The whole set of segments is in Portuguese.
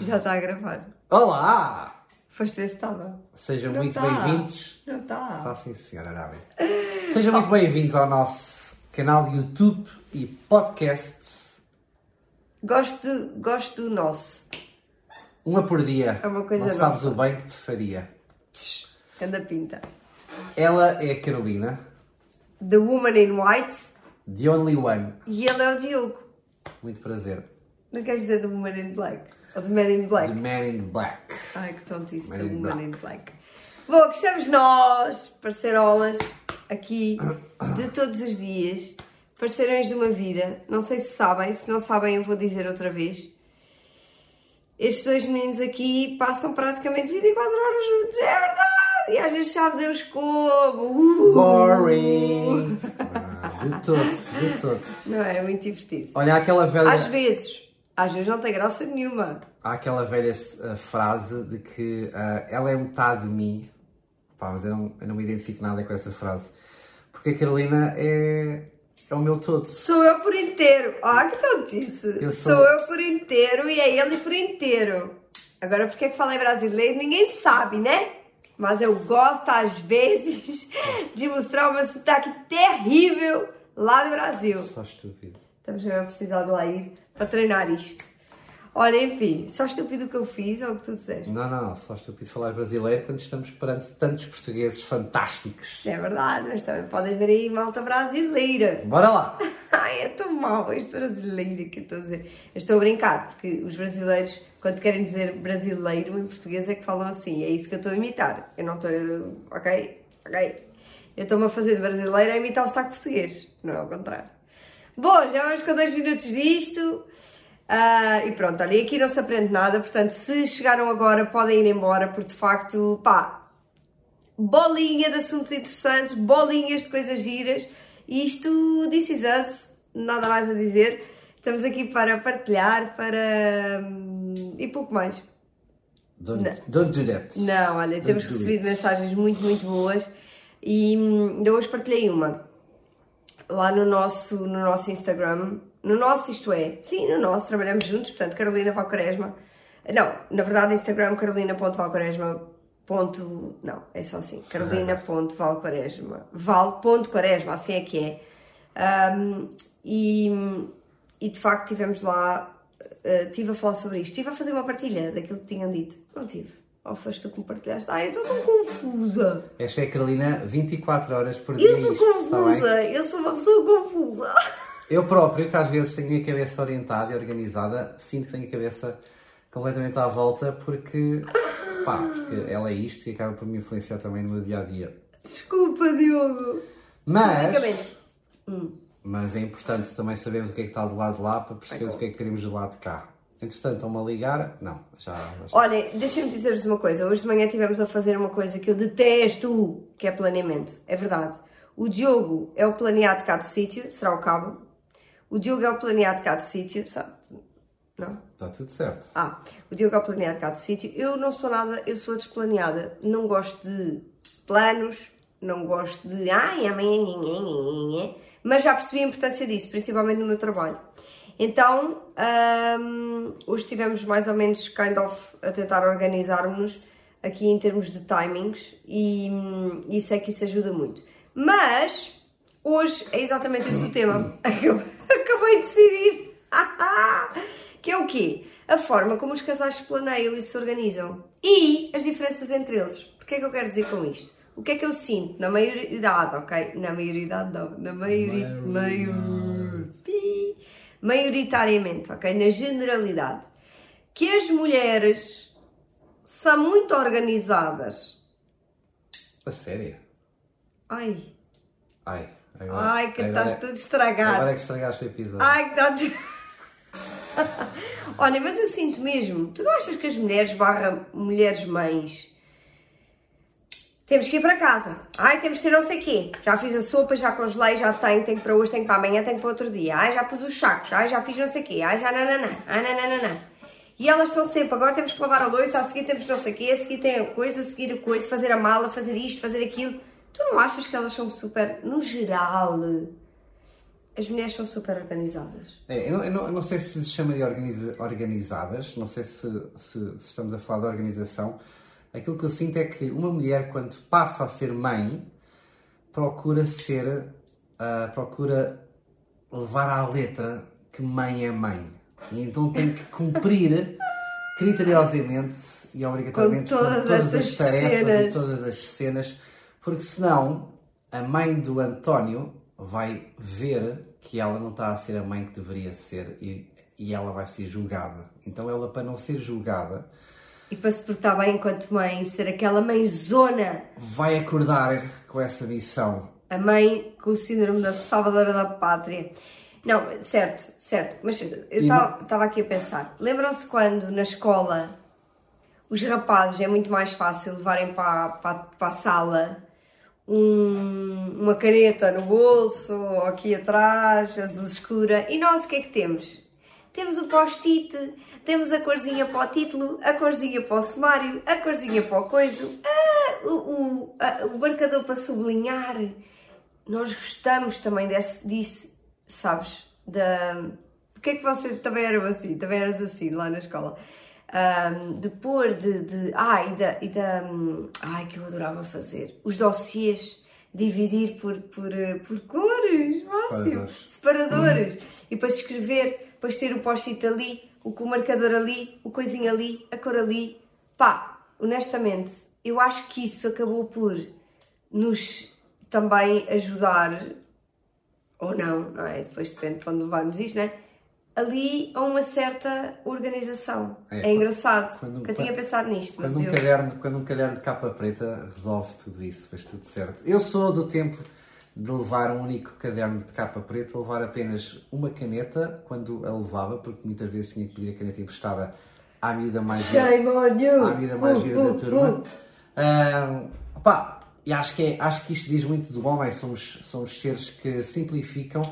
Já está a gravar. Olá! Foste ver se estava. Sejam Não muito tá. bem-vindos. Não está. Está sim, senhora Arábia. Sejam muito bem-vindos ao nosso canal de YouTube e podcast. Gosto, gosto do nosso. Uma por dia. É uma coisa Não sabes nossa. o bem que te faria. Anda pinta. Ela é a Carolina, The Woman in White the only one. e ele é o Diogo. Muito prazer. Não queres dizer The Woman in Black? Ou The Man in The Black? Man in Black. Ai, que tontice, Man The in in Black. Bom, aqui estamos nós, parceirolas, aqui de todos os dias, parceirões de uma vida. Não sei se sabem, se não sabem, eu vou dizer outra vez. Estes dois meninos aqui passam praticamente 24 horas juntos, é verdade! E às vezes sabe Deus como! Uh! Boring! Ah, de todo, de todo. Não é? É muito divertido. Olha, aquela velha. Às vezes, às vezes não tem graça nenhuma. Há aquela velha uh, frase de que uh, ela é metade de mim. Pá, mas eu não, eu não me identifico nada com essa frase. Porque a Carolina é, é o meu todo. Sou eu por inteiro. Ah, que tontice. Eu sou... sou- eu por inteiro e é ele por inteiro. Agora, porque é que falei brasileiro? Ninguém sabe, né? Mas eu gosto, às vezes, de mostrar o meu sotaque terrível lá do Brasil. Só estúpido. Estamos a precisar de lá ir para treinar isto. Olha, enfim, só estúpido o que eu fiz ou o que tu disseste. Não, não, não. Só estúpido falar brasileiro quando estamos perante tantos portugueses fantásticos. É verdade, mas também podem ver aí malta brasileira. Bora lá! Ai, é tão mau este brasileiro que eu estou a dizer. Eu estou a brincar, porque os brasileiros, quando querem dizer brasileiro em português, é que falam assim. É isso que eu estou a imitar. Eu não estou. Ok? Ok? Eu estou-me a fazer de brasileiro a imitar o sotaque português, não é o contrário. Bom, já vamos com dois minutos disto. Ah, e pronto, olha, aqui não se aprende nada, portanto, se chegaram agora, podem ir embora, porque de facto, pá, bolinha de assuntos interessantes, bolinhas de coisas giras. Isto, this is us, nada mais a dizer. Estamos aqui para partilhar, para. hum, e pouco mais. Don't, don't do that. Não, olha, temos do recebido it. mensagens muito, muito boas e hum, ainda hoje partilhei uma lá no nosso, no nosso Instagram. No nosso, isto é, sim, no nosso, trabalhamos juntos, portanto, Carolina Valquaresma. Não, na verdade, Instagram carolina.valquaresma. Ponto, não, é só assim, carolina.valquaresma, val.quaresma, assim é que é. Ahm, e, e de facto tivemos lá, eh, estive a falar sobre isto, estive a fazer uma partilha daquilo que tinham dito. Não tive. Ou foste tu que me partilhaste? Ai, eu estou tão confusa. Esta é a Carolina 24 horas por dia. Eu estou confusa. Eu sou uma pessoa confusa. Eu próprio, que às vezes tenho a minha cabeça orientada e organizada, sinto que tenho a cabeça completamente à volta porque, pá, porque ela é isto e acaba por me influenciar também no meu dia a dia. Desculpa, Diogo. Mas, Basicamente. mas é importante também sabermos o que é que está do lado de lá para percebermos o que é que queremos do lado de cá. Entretanto, estão-me a ligar? Não, já. já. Olhem, deixem-me dizer-vos uma coisa. Hoje de manhã estivemos a fazer uma coisa que eu detesto, que é planeamento. É verdade. O Diogo é o planeado cá do sítio, será o cabo. O Diogo é o planeado cá do sítio, sabe? Não? Está tudo certo. Ah, o Diogo é o planeado cá de sítio. Eu não sou nada, eu sou desplaneada. Não gosto de planos, não gosto de ai, amanhã, mas já percebi a importância disso, principalmente no meu trabalho. Então, hum, hoje estivemos mais ou menos kind of a tentar organizar-nos aqui em termos de timings e hum, isso é que isso ajuda muito. Mas hoje é exatamente esse o tema. Acabei de decidir. que é o quê? A forma como os casais se planeiam e se organizam. E as diferenças entre eles. O que é que eu quero dizer com isto? O que é que eu sinto na maioridade, ok? Na maioridade não, na maioria, maior, pi, maioritariamente, ok? Na generalidade. Que as mulheres são muito organizadas. A sério? Ai, Ai, agora. ai, que agora- estás tudo estragado. Agora é que estragaste o episódio. Ai, que dá Olha, mas eu sinto mesmo, tu não achas que as mulheres barra mulheres mães temos que ir para casa? Ai, temos que ter não sei quê. Já fiz a sopa, já congelei, já tenho, tenho para hoje, tenho para amanhã, tenho para outro dia. Ai, já pus os sacos, ai, já fiz não sei quê, ai, já nananã, ai, nananã. E elas estão sempre, agora temos que lavar a louça, a seguir temos não sei o quê, a seguir tem a coisa, a seguir a coisa, fazer a mala, fazer isto, fazer aquilo. Tu não achas que elas são super, no geral, as mulheres são super organizadas. É, eu, não, eu não- eu não sei se chama de organiza- organizadas, não sei se, se- se estamos a falar de organização. Aquilo que eu sinto é que uma mulher, quando passa a ser mãe, procura ser, ah, procura levar à letra que mãe é mãe. E então tem que cumprir criteriosamente e obrigatoriamente Com todas as essas tarefas cenas. e todas as cenas, porque senão a mãe do António vai ver que ela não está a ser a mãe que deveria ser e, e ela vai ser julgada. Então ela, para não ser julgada, E para se portar bem enquanto mãe, ser aquela mãezona, vai acordar com essa missão. a mãe com o síndrome da salvadora da pátria. Não, certo, certo. Mas eu estava aqui a pensar. Lembram-se quando na escola os rapazes é muito mais fácil levarem para, para, para a sala um- uma caneta no bolso ou aqui atrás, azul escura. E nós o que é que temos? Temos o post-it, temos a corzinha para o título, a corzinha para o sumário, a corzinha para o coiso, ah, o, o, a- o marcador para sublinhar. Nós gostamos também desse, disso, sabes? Da... Porquê é que você também eram assim? Também eras assim lá na escola? Ahm, de pôr de, de. Ah, e da, e da. hum, Ai, que eu adorava fazer. Os dossiês. Dividir por, por, eh, por cores. Máximo. Separadores. Separadores. E depois escrever. Depois ter o post-it ali. O, o marcador ali. O coisinho ali. A cor ali. Pá, honestamente, eu acho que isso acabou por nos também ajudar ou não, não é? Depois depende de onde levarmos isto, não é? Ali a uma certa organização. É, É, engraçado, quando- eu tinha pensado nisto, mas Quando um, eu... caderno, quando um caderno de capa preta resolve tudo isso, faz tudo certo. Eu sou do tempo de levar um único caderno de capa preta, levar apenas uma caneta quando a levava, porque muitas vezes tinha que pedir a caneta emprestada à miúda mais gira, à miúda mais Uh, gira uh, da turma. uh. Ahm, opá, e acho que, é, acho que isto diz muito do homem, somos, somos seres que simplificam.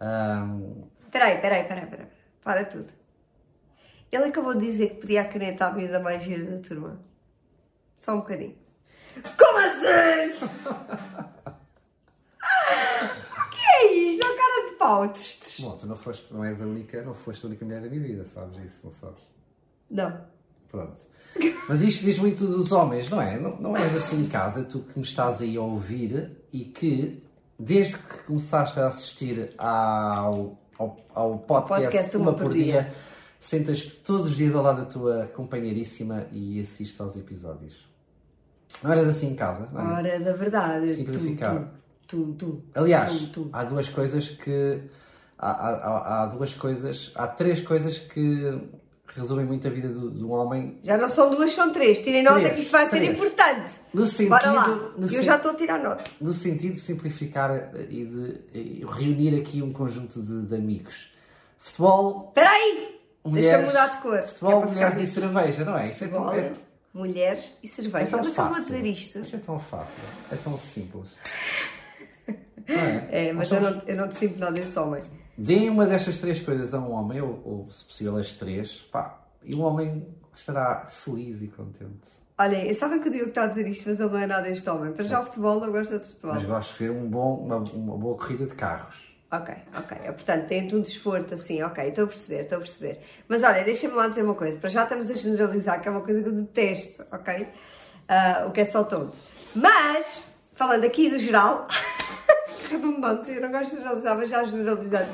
ahm, Peraí, peraí, peraí, peraí, para tudo. Ele acabou de dizer que pedia a caneta à miúda mais gira da turma. Só um bocadinho. Como assim? o que é isto? É o cara de pau. Tch. bom, tu não, foste, não és a única, não foste a única mulher da minha vida, sabes isso, não sabes? Não. Pronto. Mas isto diz muito dos homens, não é? Não, não és assim em casa, tu que me estás aí a ouvir e que, desde que começaste a assistir ao, ao, ao podcast, podcast Uma por Dia, sentas-te todos os dias ao lado da tua companheiríssima e assistes aos episódios. Não eras assim em casa, não é? Hora da verdade. Simplificar. Tum, tum, tum, Aliás, tum, tum. há duas coisas que. Há, há- há- duas coisas. Há três coisas que resumem muito a vida do, do homem. Já não são duas, são três. Tirem nota Três, que isto vai ser três. importante. No sentido. Bora lá. Eu sen- já estou a tirar nota. no sentido de simplificar eh, e de eh, reunir aqui um conjunto de, de amigos. Futebol, Espera aí! mulheres. Deixa-me mudar de cor. é Futebol, para mulheres e cerveja, não é? Isto é tão, é, mulheres e é cerveja. tão Ele acabou fácil. de dizer isto. Isto é tão fácil. É tão simples. É? É, mas Nós eu somos- não, eu não te sinto nada desse homem. Deem uma destas três coisas a um homem, ou, ou se possível as três, pá, e o homem estará feliz e contente. Olhem, sabem que o Diogo está a dizer isto, mas ele não é nada este homem. Para já o futebol não gosta de futebol. Mas gosto de ver um bom, uma, uma boa corrida de carros. Ok, ok. É, Portanto, tem um desporto assim, ok, estou a perceber, estou a perceber. Mas olha, deixa-me lá dizer uma coisa. Para já estamos a generalizar, que é uma coisa que eu detesto, ok? Ah, o que é só tonto. Mas, falando aqui do geral, redundante, eu não gosto de generalizar, mas já generalizando.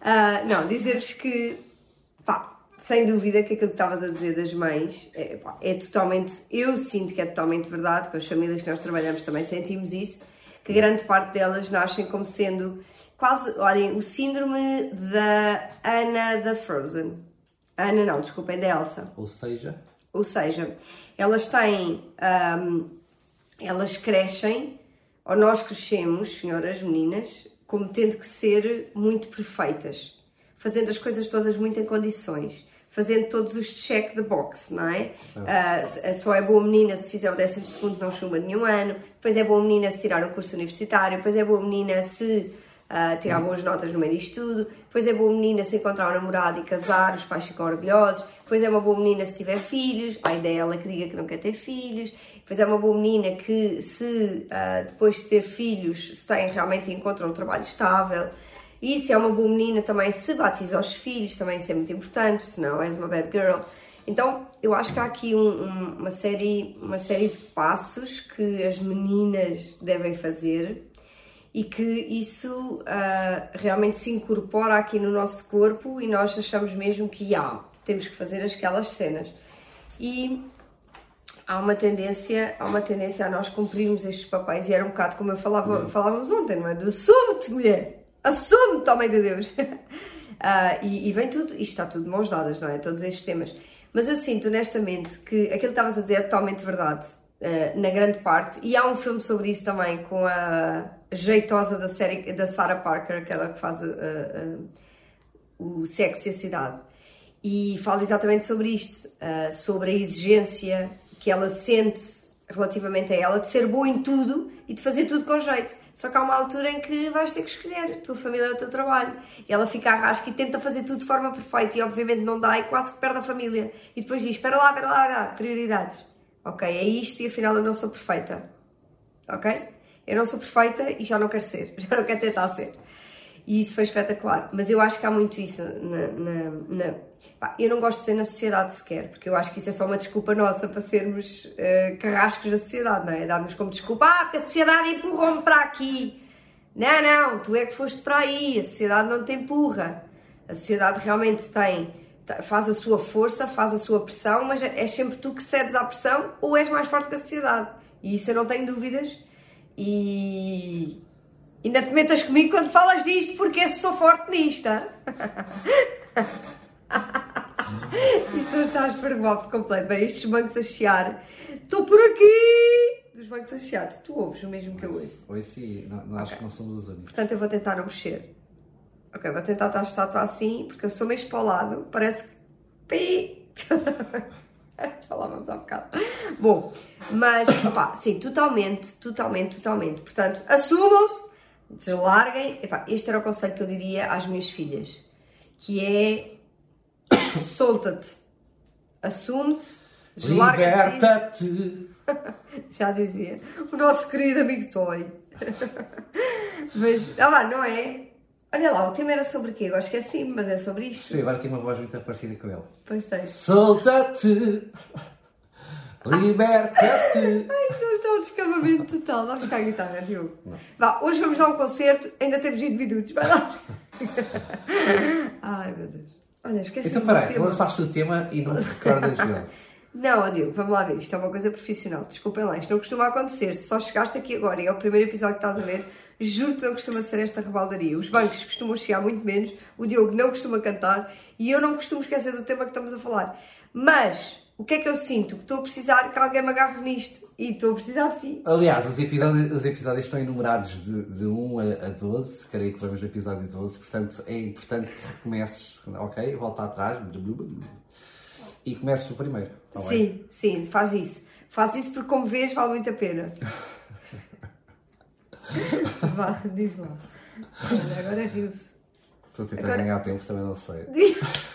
Ah, não, dizer-vos que, pá, sem dúvida que aquilo que estavas a dizer das mães é, pá, é totalmente, eu sinto que é totalmente verdade, com as famílias que nós trabalhamos também sentimos isso, que grande parte delas nascem como sendo quase, olhem, o síndrome da Ana da Frozen. Ana não, desculpem, da Elsa. Ou seja, Ou seja, elas têm. hum, elas crescem, ou nós crescemos, senhoras, meninas, como tendo que ser muito perfeitas, fazendo as coisas todas muito em condições, fazendo todos os check the box, não é? Ah, só é boa menina se fizer o 12 não chuma nenhum ano, depois é boa menina se tirar um curso universitário, depois é boa menina se ah, tirar boas notas no meio disto tudo, depois é boa menina se encontrar um namorado e casar, os pais ficam orgulhosos, depois é uma boa menina se tiver filhos, ai dela que diga que não quer ter filhos, depois é uma boa menina que se ah, depois de ter filhos, se tem realmente encontra um trabalho estável, e se é uma boa menina, também se batiza aos filhos, também isso é muito importante, senão és uma bad girl. Então, eu acho que há aqui um, um, uma, série, uma série de passos que as meninas devem fazer e que isso uh, realmente se incorpora aqui no nosso corpo e nós achamos mesmo que ah, temos que fazer aquelas cenas. E há uma tendência, há uma tendência a nós cumprirmos estes papéis e era um bocado como eu falava, uhum. falávamos ontem, não é? Assume-te, mulher! Assume-te, homem de Deus! uh, e, e, vem tudo, isto está tudo de mãos dadas, não é? Todos estes temas. Mas eu sinto honestamente que aquilo que estavas a dizer é totalmente verdade, uh, na grande parte, e há um filme sobre isso também com a jeitosa da série da Sarah Parker, aquela que faz uh, o Sexo e a Cidade. E fala exatamente sobre isto, sobre a exigência que ela sente relativamente a ela de ser boa em tudo e de fazer tudo com jeito. Só que há uma altura em que vais ter que escolher, a tua família é o teu trabalho. E ela fica à rasca e tenta fazer tudo de forma perfeita e obviamente não dá e quase que perde a família. E depois diz, espera lá, espera lá, espera lá, prioridades. Ok, é isto e afinal eu não sou perfeita. Ok? Eu não sou perfeita e já não quero ser, já não quero tentar ser. E isso foi espetacular. Mas eu acho que há muito isso na, na, na eu não gosto de ser na sociedade sequer, porque eu acho que isso é só uma desculpa nossa para sermos uh, carrascos da sociedade, não é? Darmos como desculpa, ah, porque a sociedade empurrou-me para aqui. Não, não, tu é que foste para aí, a sociedade não te empurra. A sociedade realmente tem, faz a sua força, faz a sua pressão, mas é sempre tu que cedes à pressão ou és mais forte que a sociedade. E isso eu não tenho dúvidas. E ainda te metas comigo quando falas disto, porque sou forte nisto. Isto está a esparguar completo. Bem, estes bancos a chiar. Estou por aqui! Dos bancos a chiar. Tu ouves o mesmo que eu ouço? Ouço sim. Não, não okay. Acho que não somos os únicos. Portanto, eu vou tentar não mexer. Ok, vou tentar estar a estátua assim, porque eu sou meio para o lado. Parece que... Pi! Falávamos há bocado. Bom, mas, opá, sim, totalmente, totalmente, totalmente. Portanto, assumam-se, deslarguem. Epá, este era o conselho que eu diria às minhas filhas, que é solta-te, assume-te, Liberta-te! Já dizia o nosso querido amigo Toy. mas, ah lá, não é? Olha lá, o tema era sobre o quê? Eu acho que é sim, mas é sobre isto. Sim, agora tem uma voz muito parecida com ele. Pois tem. Solta-te! Liberta-te! Ai, isto está um descamamento total. Vamos ficar a guitarra, Diogo. Vá, hoje vamos dar um concerto, ainda temos 20 minutos. Vai lá! Ai, meu Deus. Olha, esqueci Então, peraí, lançaste o tema e não te recordas dele. Não, Diogo, vamos lá ver. Isto é uma coisa profissional. Desculpem lá, isto não costuma acontecer. Se só chegaste aqui agora e é o primeiro episódio que estás a ver, juro que não costuma ser esta rebaldaria. Os bancos costumam chegar muito menos, o Diogo não costuma cantar e eu não costumo esquecer do tema que estamos a falar. Mas o que é que eu sinto? Que estou a precisar que alguém me agarre nisto. E estou a precisar de ti. Aliás, os episódios, os episódios estão enumerados de, de 1 a, a 12. Creio que vamos no episódio 12. Portanto, é importante que recomeces. Ok? Volta atrás. E comeces no primeiro. Tá sim, sim, faz isso. Faz isso porque, como vês, vale muito a pena. Vá, diz lá. Agora riu-se. Estou a tentar agora... ganhar tempo, também não sei.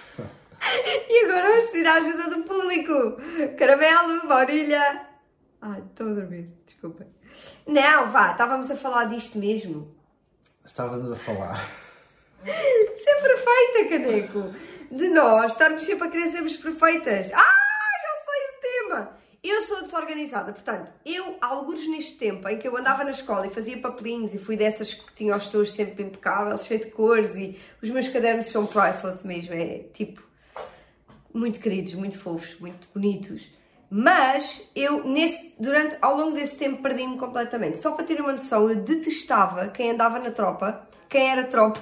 E agora vamos pedir a ajuda do público. Caramelo, baunilha. Ai, estou a dormir, desculpem. Não, vá, estávamos a falar disto mesmo. Estávamos a falar. Ser perfeita, caneco. De nós estarmos sempre a querer sermos perfeitas. Ah, já sei o tema. Eu sou desorganizada, portanto, eu, alguns neste tempo em que eu andava na escola e fazia papelinhos e fui dessas que tinham os tojos sempre impecáveis, cheio de cores e os meus cadernos são priceless mesmo, é tipo, muito queridos, muito fofos, muito bonitos. Mas eu, nesse, durante, ao longo desse tempo, perdi-me completamente. Só para ter uma noção, eu detestava quem andava na tropa, quem era tropa.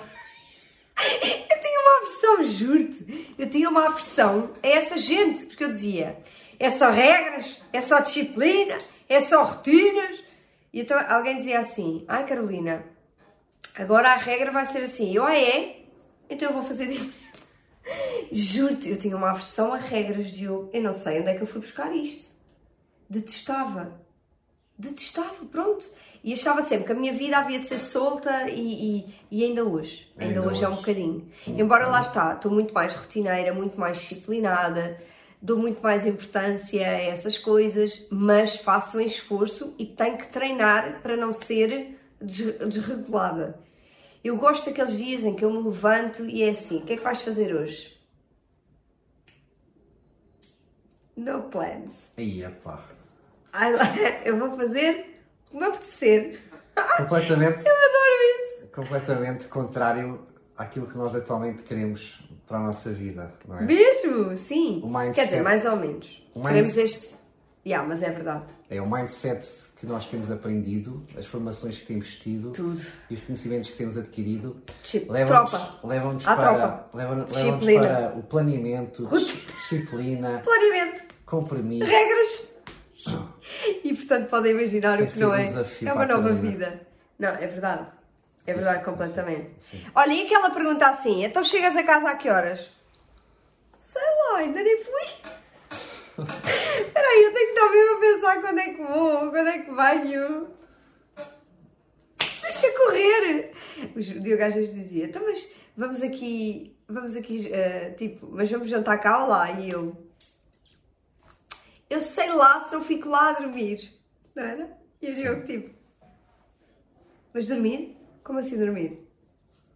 eu tinha uma aversão, juro-te. Eu tinha uma aversão a essa gente, porque eu dizia: é só regras, é só disciplina, é só rotinas. E então alguém dizia assim: ai Carolina, agora a regra vai ser assim. Eu, ah, é? Então eu vou fazer diferente. Juro-te, eu tinha uma aversão a regras de eu. Eu não sei onde é que eu fui buscar isto. Detestava. Detestava, pronto. E achava sempre que a minha vida havia de ser solta e, e, e ainda hoje. Ainda, ainda hoje, hoje, é um bocadinho. Embora lá está, estou muito mais rotineira, muito mais disciplinada, dou muito mais importância a essas coisas, mas faço um esforço e tenho que treinar para não ser desregulada. Eu gosto daqueles dias em que eu me levanto e é assim: o que é que vais fazer hoje? No plans. Aí, pá. Ai, lá, Eu vou fazer o que me apetecer. Completamente, Eu adoro isso. completamente contrário àquilo que nós atualmente queremos para a nossa vida, não é? Mesmo? Sim. O mindset- Quer dizer, mais ou menos. O Queremos mindset- este. Yeah, mas é verdade. É o mindset que nós temos aprendido, as formações que temos tido Tudo. e os conhecimentos que temos adquirido levam-nos À para, levam- para o planeamento, dis- disciplina, Planeamento. compromisso. regras. E portanto podem imaginar o Tem que não um é. É uma nova vida. Não, é verdade. É verdade, sim, completamente. sim, sim. Olha, e aquela pergunta assim: então chegas a casa a que horas? Sei lá, ainda nem fui. Espera aí, eu tenho que estar mesmo a pensar quando é que vou, quando é que venho. Deixa correr! O Diogo às vezes dizia: então, mas vamos aqui, vamos aqui, eh, tipo, mas vamos jantar cá ou lá? E eu, eu sei lá se eu fico lá a dormir. Não era? E o Diogo, tipo, mas dormir? Como assim dormir?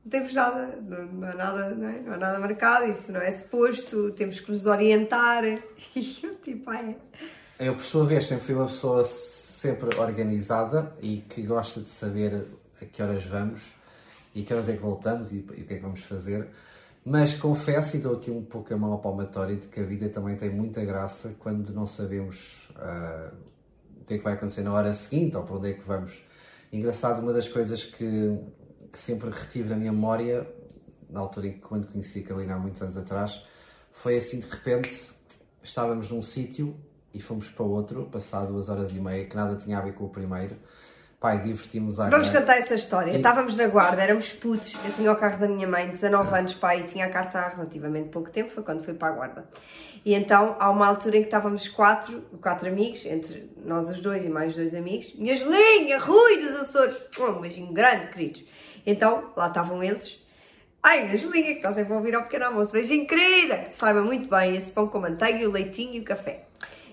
Não temos nada, não, não há nada, não, é? não há nada marcado, isso não é suposto, temos que nos orientar. E eu, tipo, ai, Eu, por sua vez, sempre fui uma pessoa sempre organizada e que gosta de saber a que horas vamos e a que horas é que voltamos e, e o que é que vamos fazer. Mas confesso e dou aqui um pouco a mão ao palmatório de que a vida também tem muita graça quando não sabemos ah, o que é que vai acontecer na hora seguinte ou para onde é que vamos. Engraçado, uma das coisas que, que sempre retive na minha memória, na altura em que quando conheci a Carolina há muitos anos atrás, foi assim de repente estávamos num sítio e fomos para outro, passado duas horas e meia, que nada tinha a ver com o primeiro. Pai, divertimos à Vamos contar essa história. Estávamos na guarda, éramos putos. Eu tinha o carro da minha mãe, 19 anos, pai, e tinha a carta há relativamente pouco tempo, foi quando fui para a guarda. E então, há uma altura em que estávamos quatro, quatro amigos, entre nós os dois e mais dois amigos. Minha Gelinha, Rui dos Açores. Um beijinho grande, queridos. Então, lá estavam eles. Ai, minha Gelinha, que está sempre a ouvir ao pequeno almoço. Beijinho, querida. Que saiba muito bem esse pão com manteiga, o leitinho e o café.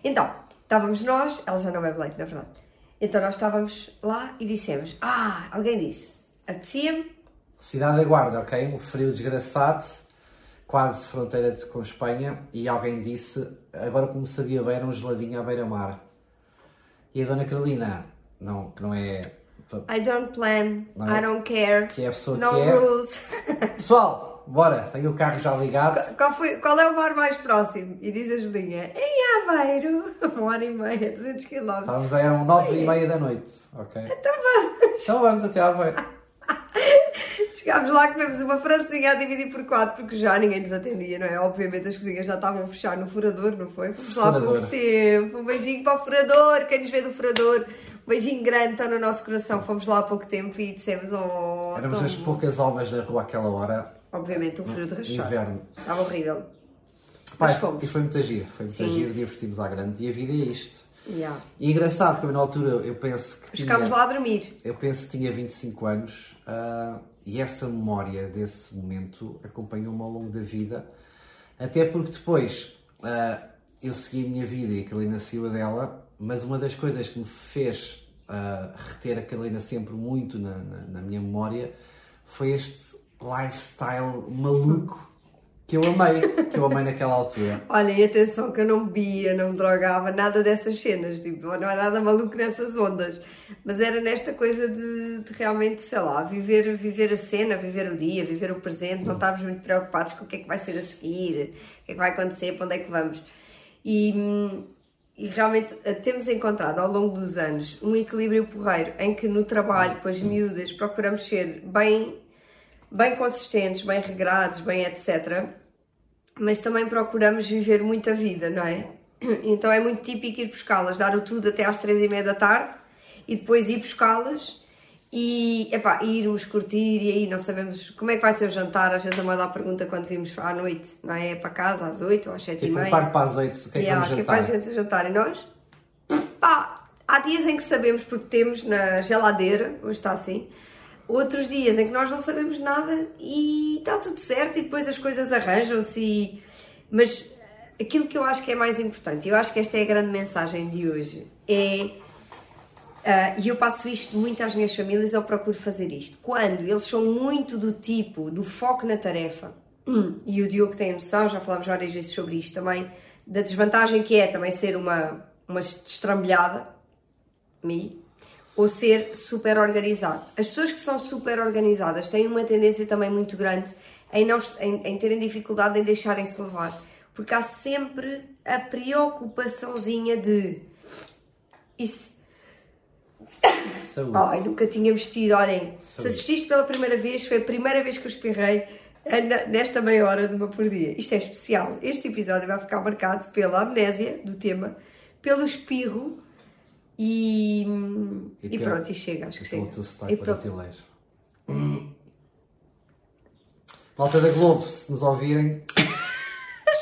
Então, estávamos nós, ela já não bebe leite, na verdade. Então nós estávamos lá e dissemos: Ah, alguém disse, apetecia-me. Cidade da Guarda, ok? Um frio desgraçado, quase fronteira com Espanha, e alguém disse, agora como sabia bem, era um geladinho à beira-mar. E a Dona Carolina, não, que não é... I don't plan, Não é? I don't care, Que é a pessoa no que é. rules. Pessoal, bora, tenho o carro já ligado. qual, foi, qual é o bar mais próximo? E diz a Julinha: Em Aveiro, uma hora e meia, 200 km. Estávamos a eram nove e meia da noite, ok? Então vamos. Então vamos até Aveiro. Chegámos lá, comemos uma francinha a dividir por quatro, porque já ninguém nos atendia, não é? Obviamente as cozinhas já estavam a fechar no furador, não foi? Fomos lá pouco Furador. tempo. Um beijinho para o furador, quem nos vê do furador. Beijinho grande, está no nosso coração. Fomos lá há pouco tempo e dissemos, oh, Éramos as poucas almas da rua àquela hora, Obviamente, um frio de rachar. inverno. Estava horrível. Pai, Mas fomos. e foi muito giro, foi muito Sim. giro, divertimos à grande. E a vida é isto. Yeah. E engraçado que eu, na altura eu penso que Ficámos lá a dormir. eu penso que tinha 25 anos ah, e essa memória desse momento acompanhou-me ao longo da vida, até porque depois ah, eu segui a minha vida e a Carolina saiu a dela, mas uma das coisas que me fez ah, reter a Carolina sempre muito na, na, na minha memória foi este lifestyle maluco que eu amei, que eu amei naquela altura. Olha, e atenção que eu não bebia, não drogava, nada dessas cenas, tipo, não era nada maluco nessas ondas. Mas era nesta coisa de, de realmente, sei lá, viver, viver a cena, viver o dia, viver o presente, não estarmos muito preocupados com o que é que vai ser a seguir, o que é que vai acontecer, para onde é que vamos. E, hum, e realmente eh, temos encontrado ao longo dos anos um equilíbrio porreiro em que no trabalho, com as miúdas, procuramos ser bem bem consistentes, bem regrados, bem etc. Mas também procuramos viver muita vida, não é? Então é muito típico ir buscá-las, dar o tudo até às três e meia da tarde e depois ir buscá-las e epá, irmos curtir e aí não sabemos como é que vai ser o jantar. Às vezes a mãe dá a pergunta quando vimos à noite, não é? É para casa às oito ou às sete e Tipo, um meia. quarto para as oito, o que é que Yeah, vamos que é para jantar? jantar. E nós? Pá, há dias em que sabemos porque temos na geladeira, hoje está assim. Outros dias em que nós não sabemos nada e está tudo certo e depois as coisas arranjam-se. e- Mas aquilo que eu acho que é mais importante, eu acho que esta é a grande mensagem de hoje, é Uh, e eu passo isto muito às minhas famílias, eu procuro fazer isto. Quando eles são muito do tipo, do foco na tarefa, e o Diogo tem noção, já falámos várias vezes sobre isto também, da desvantagem que é também ser uma, uma destrambelhada, me, ou ser super organizado. As pessoas que são super organizadas têm uma tendência também muito grande em, não, em, em terem dificuldade em deixarem-se levar, porque há sempre a preocupaçãozinha de isso. Saúde. Ai, nunca tinha vestido. Olhem, Saúde. se assististe pela primeira vez, foi a primeira vez que eu espirrei nesta meia hora de uma por dia. Isto é especial. Este episódio vai ficar marcado pela amnésia do tema, pelo espirro e, e, e pronto, e chega, acho que chega. Pelo sotaque brasileiro. Malta da Globo, se nos ouvirem,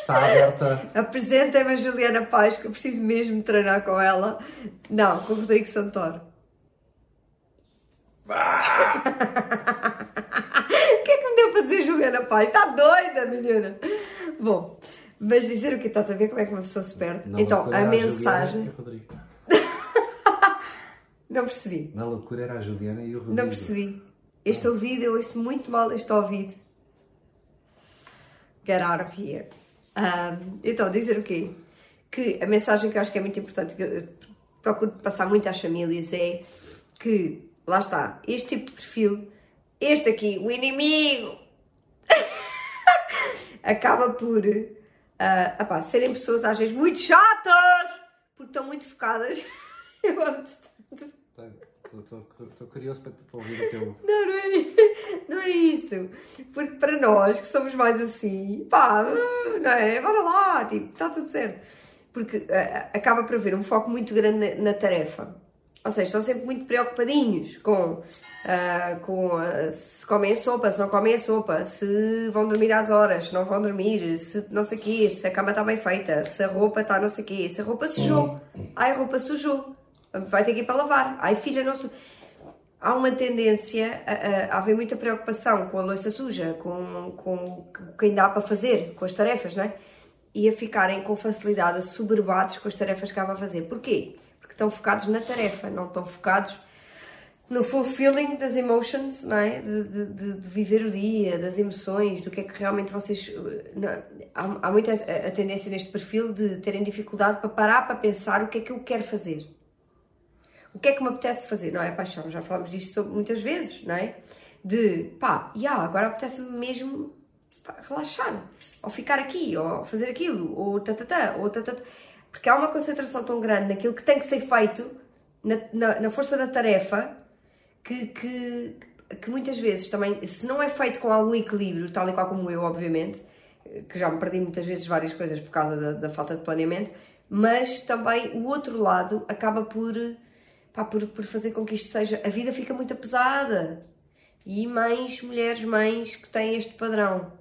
está aberta. Apresentem-me a Juliana Paz, que eu preciso mesmo treinar com ela. Não, com o Rodrigo Santoro. Ah! o que é que me deu para dizer Juliana Paz? Está doida, menina! Bom, mas dizer o que estás a ver como é que uma pessoa se perde? Não, então, a mensagem. Não percebi. Na loucura era a Juliana e o Rodrigo. Não percebi. Este ouvido, eu ouço muito mal este ouvido. Get out of here. Então, dizer o quê? Que a mensagem que eu acho que é muito importante, que eu procuro passar muito às famílias, é que, lá está, este tipo de perfil, este aqui, o inimigo, acaba por uh, serem pessoas às vezes muito chatas, porque estão muito focadas. Estou curioso para, para ouvir o teu. Não, não é, não é isso. Porque para nós que somos mais assim, pá, não é? Bora lá, tipo, está tudo certo. Porque uh, acaba por haver um foco muito grande na, na, tarefa. Ou seja, estão sempre muito preocupadinhos com, uh, com uh, se comem a sopa, se não comem a sopa, se vão dormir às horas, se não vão dormir, se não sei o quê, se a cama está bem feita, se a roupa está não sei o quê, se a roupa sujou. Uhum. Ai, a roupa sujou vai ter que ir para lavar. Ai filha, não sou... Há uma tendência a, a, haver muita preocupação com a louça suja, com, com o que ainda há para fazer, com as tarefas, não é? E a ficarem com facilidade assoberbados com as tarefas que há para fazer. Porquê? Porque estão focados na tarefa, não estão focados no fulfilling das emotions, não é? De, de, de, viver o dia, das emoções, do que é que realmente vocês. Não, há, há muita a, a tendência neste perfil de terem dificuldade para parar para pensar o que é que eu quero fazer o que é que me apetece fazer? Não é paixão, já falamos disto muitas vezes, não é? De pá, yeah, agora apetece-me mesmo pá, relaxar, ou ficar aqui, ou fazer aquilo, ou tatatá, ou tatatá. Porque há uma concentração tão grande naquilo que tem que ser feito, na, na, na força da tarefa, que, que, que muitas vezes também, se não é feito com algum equilíbrio, tal e qual como eu, obviamente, que já me perdi muitas vezes várias coisas por causa da, da falta de planeamento, mas também o outro lado acaba por pá, por, por fazer com que isto seja. A vida fica muito pesada. E mães, mulheres, mães que têm este padrão.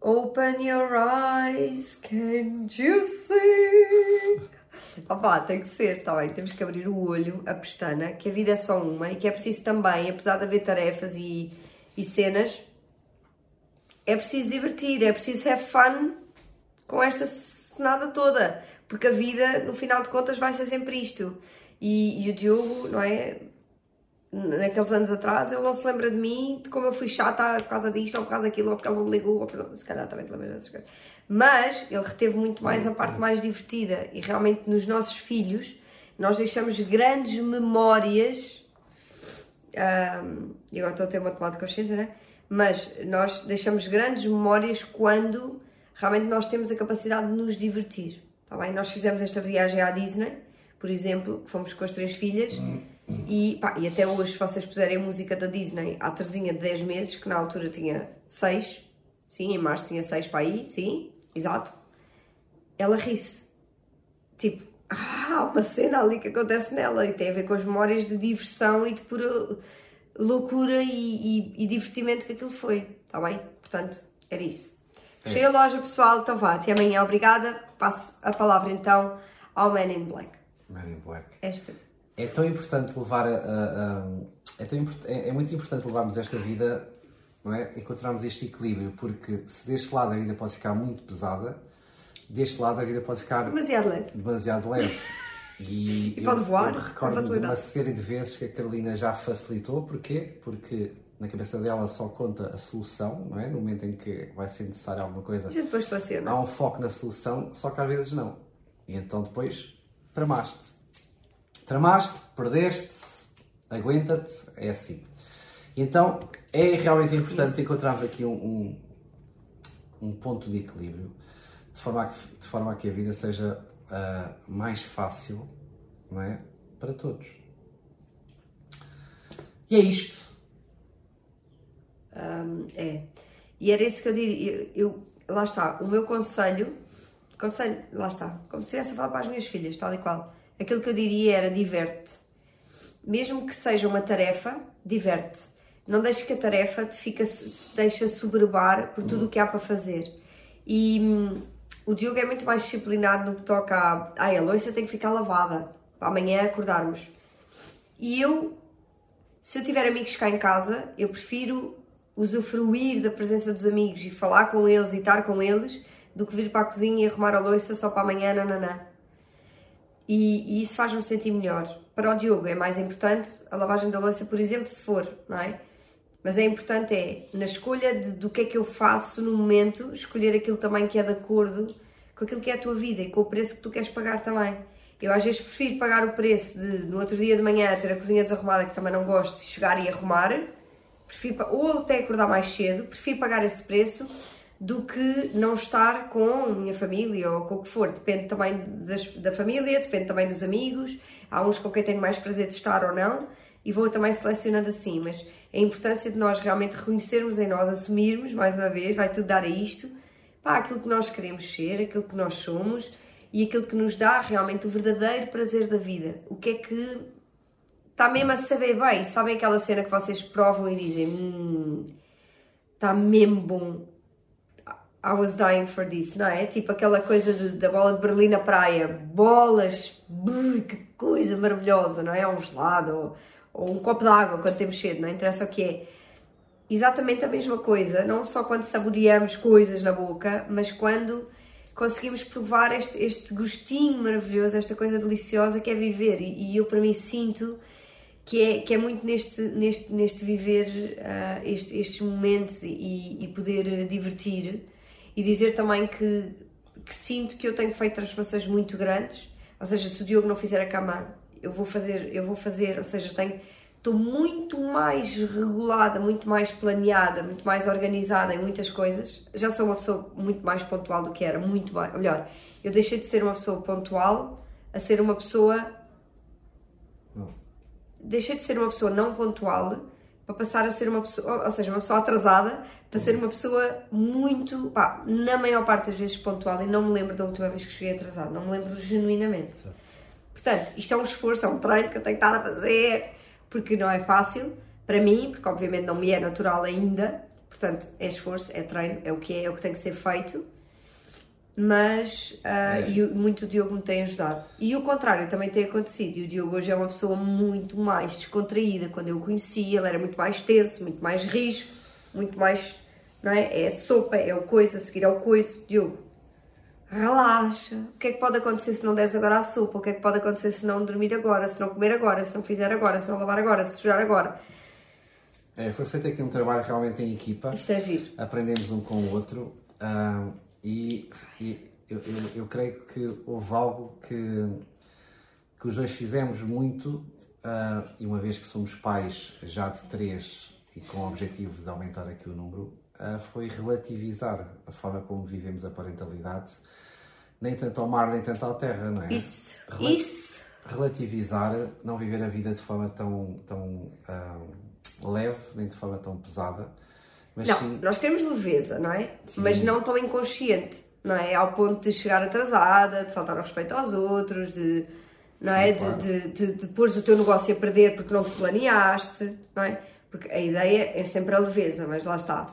Open your eyes, can't you see? Opa, tem que ser, está bem, temos que abrir o olho, a pestana, que a vida é só uma e que é preciso também, apesar de haver tarefas e, e cenas, é preciso divertir, é preciso have fun com esta cenada toda, porque a vida, no final de contas, vai ser sempre isto. E, e o Diogo, não é? Naqueles anos atrás, ele não se lembra de mim, de como eu fui chata por causa disto, ou por causa daquilo, ou porque ele não me ligou, ou se calhar também te lembras dessas coisas. Mas ele reteve muito mais a parte mais divertida e realmente nos nossos filhos nós deixamos grandes memórias. Um, e agora estou a ter uma tomada de consciência, né? Mas nós deixamos grandes memórias quando realmente nós temos a capacidade de nos divertir. Tá bem? Nós fizemos esta viagem à Disney por exemplo, fomos com as três filhas e, pá, e até hoje, se vocês puserem a música da Disney à Terzinha de 10 meses, que na altura tinha 6, sim, em março tinha 6 para aí, sim, exato, ela ri-se. Tipo, há uma cena ali que acontece nela e tem a ver com as memórias de diversão e de pura loucura e, e, e divertimento que aquilo foi, está bem? Portanto, era isso. É. Fechei a loja, pessoal, então vá, até amanhã, obrigada. Passo a palavra então ao Man in Black. Man in Black. Esta. É tão importante levar a, a, a é, tão, é, é, muito importante levarmos esta vida, não é? Encontrarmos este equilíbrio, porque se deste lado a vida pode ficar muito pesada, deste lado a vida pode ficar demasiado leve. Demasiado leve. E, E pode eu- voar, Eu facilidade. uma série de vezes que a Carolina já facilitou. Porquê? Porque na cabeça dela só conta a solução, não é? No momento em que vai ser necessário alguma coisa, A gente depois seleciona. há um foco na solução, só que às vezes não. E então depois tramaste. Tramaste, perdeste, aguenta-te, é assim. E então é realmente importante encontrarmos aqui um, um, um ponto de equilíbrio, de forma a que, de forma a, que a vida seja ah, mais fácil não é? para todos. E é isto. É. E era isso que eu diria. Eu, eu- lá está, o meu conselho, conselho, lá está, como se estivesse a falar para as minhas filhas, tal e qual. Aquilo que eu diria era diverte. Mesmo que seja uma tarefa, diverte. Não deixes que a tarefa te fica, se deixa soberbar por tudo o que há para fazer. E hum, o Diogo é muito mais disciplinado no que toca a. Ai, a louça tem que ficar lavada para amanhã acordarmos. E eu se eu tiver amigos cá em casa, eu prefiro usufruir da presença dos amigos e falar com eles e estar com eles do que vir para a cozinha e arrumar a louça só para amanhã, nananã. E, e isso faz-me sentir melhor. Para o Diogo é mais importante a lavagem da louça, por exemplo, se for, não é? Mas é importante é, na escolha de- do que é que eu faço no momento, escolher aquilo também que é de acordo com aquilo que é a tua vida e com o preço que tu queres pagar também. Eu às vezes prefiro pagar o preço de no outro dia de manhã ter a cozinha desarrumada, que também não gosto, chegar e arrumar, prefiro, ou até acordar mais cedo, prefiro pagar esse preço do que não estar com a minha família ou com o que for. Depende também das- da família, depende também dos amigos. Há uns com quem tenho mais prazer de estar ou não e vou também selecionando assim. Mas a importância de nós realmente reconhecermos em nós, assumirmos, mais uma vez, vai tudo dar a isto, pá, aquilo que nós queremos ser, aquilo que nós somos e aquilo que nos dá realmente o verdadeiro prazer da vida. O que é que está mesmo a saber bem. Sabem aquela cena que vocês provam e dizem: Hum, está mesmo bom. I was dying for this, não é? Tipo aquela coisa de- da bola de Berlim na praia, bolas, brrr, que coisa maravilhosa, não é? Ou um gelado, ou, ou um copo de água quando temos sede, não interessa o que é. Exatamente a mesma coisa, não só quando saboreamos coisas na boca, mas quando conseguimos provar este, este gostinho maravilhoso, esta coisa deliciosa que é viver. E, e eu, para mim, sinto que é, que é muito neste, neste, neste viver ah, este- estes momentos e, e poder divertir e dizer também que, que sinto que eu tenho feito transformações muito grandes, ou seja, se o Diogo não fizer a cama, eu vou fazer, eu vou fazer, ou seja, tenho estou muito mais regulada, muito mais planeada, muito mais organizada em muitas coisas. Já sou uma pessoa muito mais pontual do que era, muito mais. Ou melhor, eu deixei de ser uma pessoa pontual a ser uma pessoa Não. deixei de ser uma pessoa não pontual para passar a ser uma pessoa, ou seja, uma pessoa atrasada, para ser uma pessoa muito, pá, na maior parte das vezes pontual e não me lembro da última vez que cheguei atrasada, não me lembro genuinamente. Certo. Portanto, isto é um esforço, é um treino que eu tenho estado a fazer, porque não é fácil para mim, porque obviamente não me é natural ainda, portanto, é esforço, é treino, é o que é, é o que tem que ser feito mas ah, É. e o- muito o Diogo me tem ajudado. E o contrário também tem acontecido. E o Diogo hoje é uma pessoa muito mais descontraída. Quando eu o conheci, ele era muito mais tenso, muito mais rijo, muito mais. Não é? É a sopa, é o coisa, a seguir ao coiso. Diogo, relaxa. O que é que pode acontecer se não deres agora a sopa? O que é que pode acontecer se não dormir agora, se não comer agora, se não fizer agora, se não lavar agora, se sujar agora? É, foi feito aqui um trabalho realmente em equipa. Isto é giro. aprendemos um com o outro ah, e, e eu, eu- eu creio que houve algo que, que os dois fizemos muito ah, e uma vez que somos pais já de três e com o objetivo de aumentar aqui o número ah, foi relativizar a forma como vivemos a parentalidade nem tanto ao mar nem tanto à terra não é? Isso, Rela- isso. relativizar, não viver a vida de forma tão, tão ah, leve, nem de forma tão pesada, mas Não, sim, nós queremos leveza, não é? Sim. Mas não tão inconsciente, não é? Ao ponto de chegar atrasada, de faltar ao respeito aos outros, de, não é? Sim, claro. de, de, de, de pôres o teu negócio a perder porque não te planeaste, não é? Porque a ideia é sempre a leveza, mas lá está.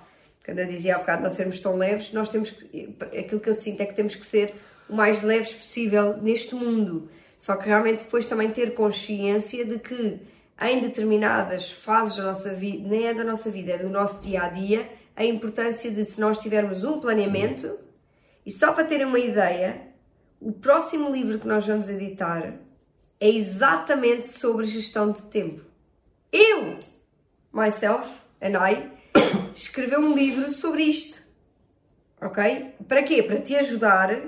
Quando eu dizia há bocado não sermos tão leves, nós temos que. Aquilo que eu sinto é que temos que ser o mais leves possível neste mundo. Só que realmente depois também ter consciência de que em determinadas fases da nossa vida, nem é da nossa vida, é do nosso dia a dia, a importância de se nós tivermos um planeamento, e só para terem uma ideia, o próximo livro que nós vamos editar é exatamente sobre gestão de tempo. Eu, myself and I, escrevi um livro sobre isto. Ok? Para quê? Para te ajudar.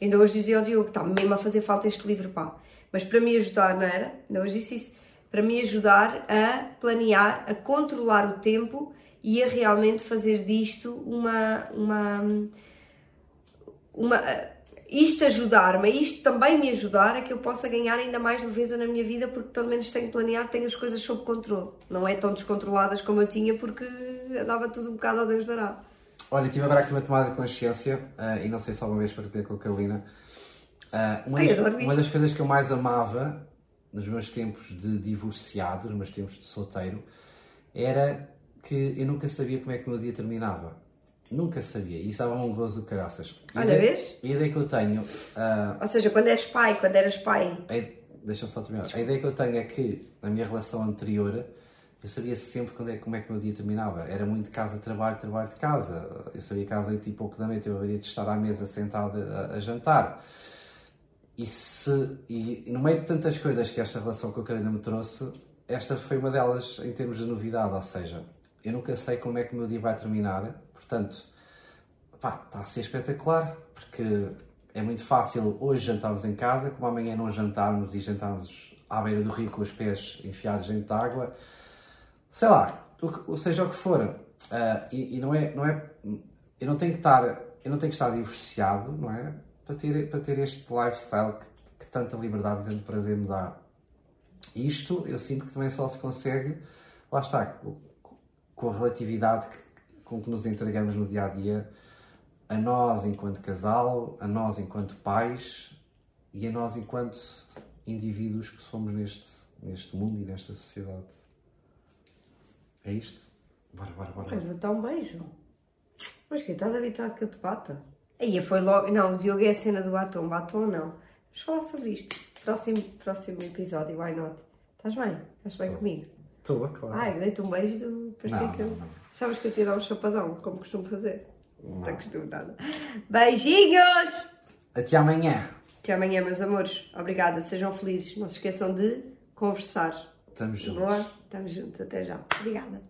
Ainda hoje dizia ao Diogo, está mesmo a fazer falta este livro, pá. Mas para me ajudar, não era? Ainda hoje disse isso. Para me ajudar a planear, a controlar o tempo e a realmente fazer disto uma. uma, uma isto ajudar-me, isto também me ajudar a que eu possa ganhar ainda mais leveza na minha vida, porque pelo menos tenho planeado, tenho as coisas sob controle. Não é tão descontroladas como eu tinha, porque andava tudo um bocado ao Deus dará. Olha, tive agora aqui uma tomada de consciência, uh, e não sei se alguma vez partilhei com a Carolina. Uh, uma, Ai, das, uma das coisas que eu mais amava nos meus tempos de divorciado, nos meus tempos de solteiro, era que eu nunca sabia como é que o meu dia terminava. Nunca sabia. E isso dava um gozo do caraças. Olha, vês? A ideia que eu tenho. ah, Ou seja, quando és pai, quando eras pai, a ide- Deixa-me só terminar. A ideia que eu tenho é que na minha relação anterior eu sabia sempre quando é, como é que o meu dia terminava. Era muito casa, trabalho, trabalho de casa. Eu sabia que às oito e pouco da noite eu haveria de estar à mesa sentado a, a jantar. E, se, e, no meio de tantas coisas que esta relação com a Carolina me trouxe, esta foi uma delas em termos de novidade. Ou seja, eu nunca sei como é que o meu dia vai terminar, portanto, pá, está a ser espetacular, porque é muito fácil hoje jantarmos em casa, como amanhã não jantarmos e jantarmos à beira do rio com os pés enfiados dentro de água. Sei lá, o seja o que for. ah, e, e não é, não é, eu não tenho que estar, eu não tenho que estar divorciado, não é? Para ter, para ter este lifestyle que, que tanta liberdade e tanto prazer me dá. Isto eu sinto que também só se consegue, lá está, com, com a relatividade que- com que nos entregamos no dia a dia, a nós enquanto casal, a nós enquanto pais e a nós enquanto indivíduos que somos neste, neste mundo e nesta sociedade. É isto? Bora, bora, bora. Vou dar um beijo. Mas que estás habituado que eu te bata? Aí foi logo. Não, o Diogo é a cena do batom. Batom não. Vamos falar sobre isto. Próximo, próximo episódio, why not? Estás bem? Estás bem comigo? Estou, claro. Ai, dei-te um beijo tu parecia Não, que eu. não, não. Achavas que eu te ia dar um chapadão, como costumo fazer? Não tem costume nada. Beijinhos! Até amanhã. Até amanhã, meus amores. Obrigada, sejam felizes. Não se esqueçam de conversar. Estamos juntos. Boa? Estamos juntos. Até já. Obrigada.